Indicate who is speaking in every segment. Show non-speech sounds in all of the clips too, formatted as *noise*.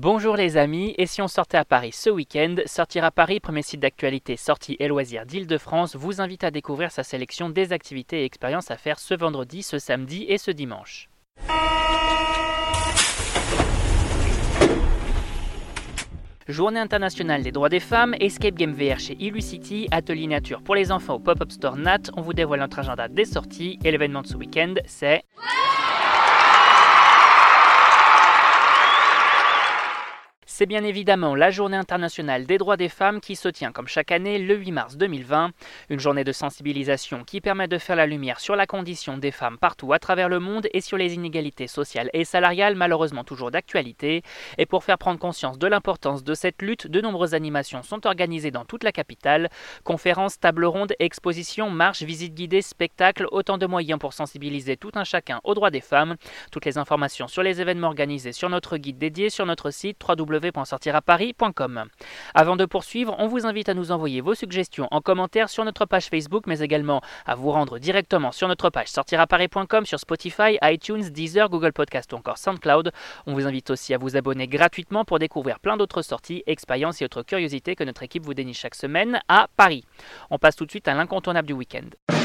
Speaker 1: Bonjour les amis, et si on sortait à Paris ce week-end Sortir à Paris, premier site d'actualité sortie et loisirs d'Île-de-France, vous invite à découvrir sa sélection des activités et expériences à faire ce vendredi, ce samedi et ce dimanche. Journée internationale des droits des femmes, Escape Game VR chez Illucity, Atelier Nature pour les enfants au Pop-Up Store Nat, on vous dévoile notre agenda des sorties et l'événement de ce week-end c'est... C'est bien évidemment la journée internationale des droits des femmes qui se tient comme chaque année le 8 mars 2020, une journée de sensibilisation qui permet de faire la lumière sur la condition des femmes partout à travers le monde et sur les inégalités sociales et salariales malheureusement toujours d'actualité. Et pour faire prendre conscience de l'importance de cette lutte, de nombreuses animations sont organisées dans toute la capitale, conférences, tables rondes, expositions, marches, visites guidées, spectacles, autant de moyens pour sensibiliser tout un chacun aux droits des femmes. Toutes les informations sur les événements organisés sur notre guide dédié sur notre site www Avant de poursuivre, on vous invite à nous envoyer vos suggestions en commentaire sur notre page Facebook, mais également à vous rendre directement sur notre page sortiraparis.com sur Spotify, iTunes, Deezer, Google Podcast ou encore SoundCloud. On vous invite aussi à vous abonner gratuitement pour découvrir plein d'autres sorties, expériences et autres curiosités que notre équipe vous déniche chaque semaine à Paris. On passe tout de suite à l'incontournable du week-end.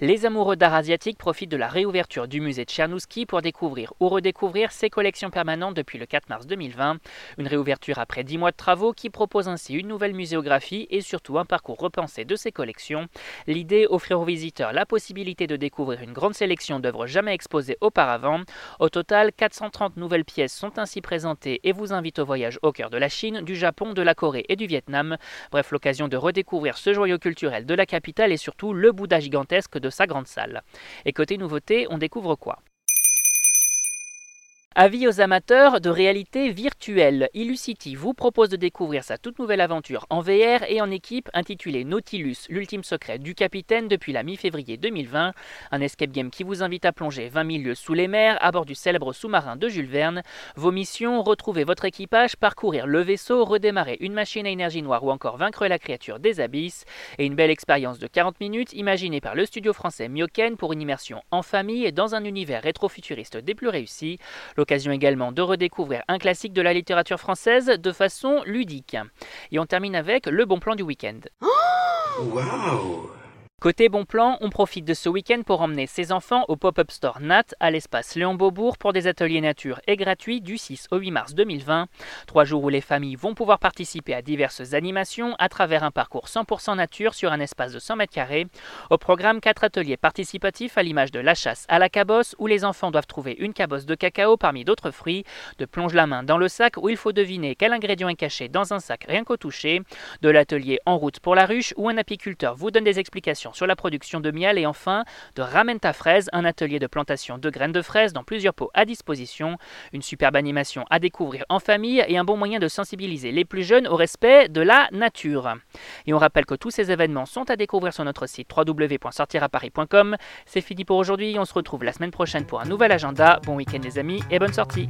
Speaker 1: Les amoureux d'art asiatique profitent de la réouverture du musée Tchernouski pour découvrir ou redécouvrir ses collections permanentes depuis le 4 mars 2020. Une réouverture après 10 mois de travaux qui propose ainsi une nouvelle muséographie et surtout un parcours repensé de ses collections. L'idée, offrir aux visiteurs la possibilité de découvrir une grande sélection d'œuvres jamais exposées auparavant. Au total, 430 nouvelles pièces sont ainsi présentées et vous invitent au voyage au cœur de la Chine, du Japon, de la Corée et du Vietnam. Bref, l'occasion de redécouvrir ce joyau culturel de la capitale et surtout le Bouddha gigantesque de sa grande salle. Et côté nouveauté, on découvre quoi? Avis aux amateurs de réalité virtuelle, Illucity vous propose de découvrir sa toute nouvelle aventure en VR et en équipe intitulée Nautilus, l'ultime secret du capitaine depuis la mi-février 2020, un escape game qui vous invite à plonger 20 000 lieues sous les mers à bord du célèbre sous-marin de Jules Verne. Vos missions, retrouver votre équipage, parcourir le vaisseau, redémarrer une machine à énergie noire ou encore vaincre la créature des abysses, et une belle expérience de 40 minutes imaginée par le studio français Myoken pour une immersion en famille et dans un univers rétro-futuriste des plus réussis. L'occasion également de redécouvrir un classique de la littérature française de façon ludique. Et on termine avec le bon plan du week-end. *gasps* Côté bon plan, on profite de ce week-end pour emmener ses enfants au pop-up store Nat à l'espace Léon Beaubourg pour des ateliers nature et gratuits du 6 au 8 mars 2020. Trois jours où les familles vont pouvoir participer à diverses animations à travers un parcours 100% nature sur un espace de 100 mètres carrés. Au programme, quatre ateliers participatifs à l'image de la chasse à la cabosse où les enfants doivent trouver une cabosse de cacao parmi d'autres fruits, de plonge la main dans le sac où il faut deviner quel ingrédient est caché dans un sac rien qu'au toucher, de l'atelier en route pour la ruche où un apiculteur vous donne des explications sur la production de miel et enfin de Ramène ta fraise, un atelier de plantation de graines de fraises dans plusieurs pots à disposition, une superbe animation à découvrir en famille et un bon moyen de sensibiliser les plus jeunes au respect de la nature. Et on rappelle que tous ces événements sont à découvrir sur notre site www.sortiraparis.com. C'est fini pour aujourd'hui, on se retrouve la semaine prochaine pour un nouvel agenda. Bon week-end les amis et bonne sortie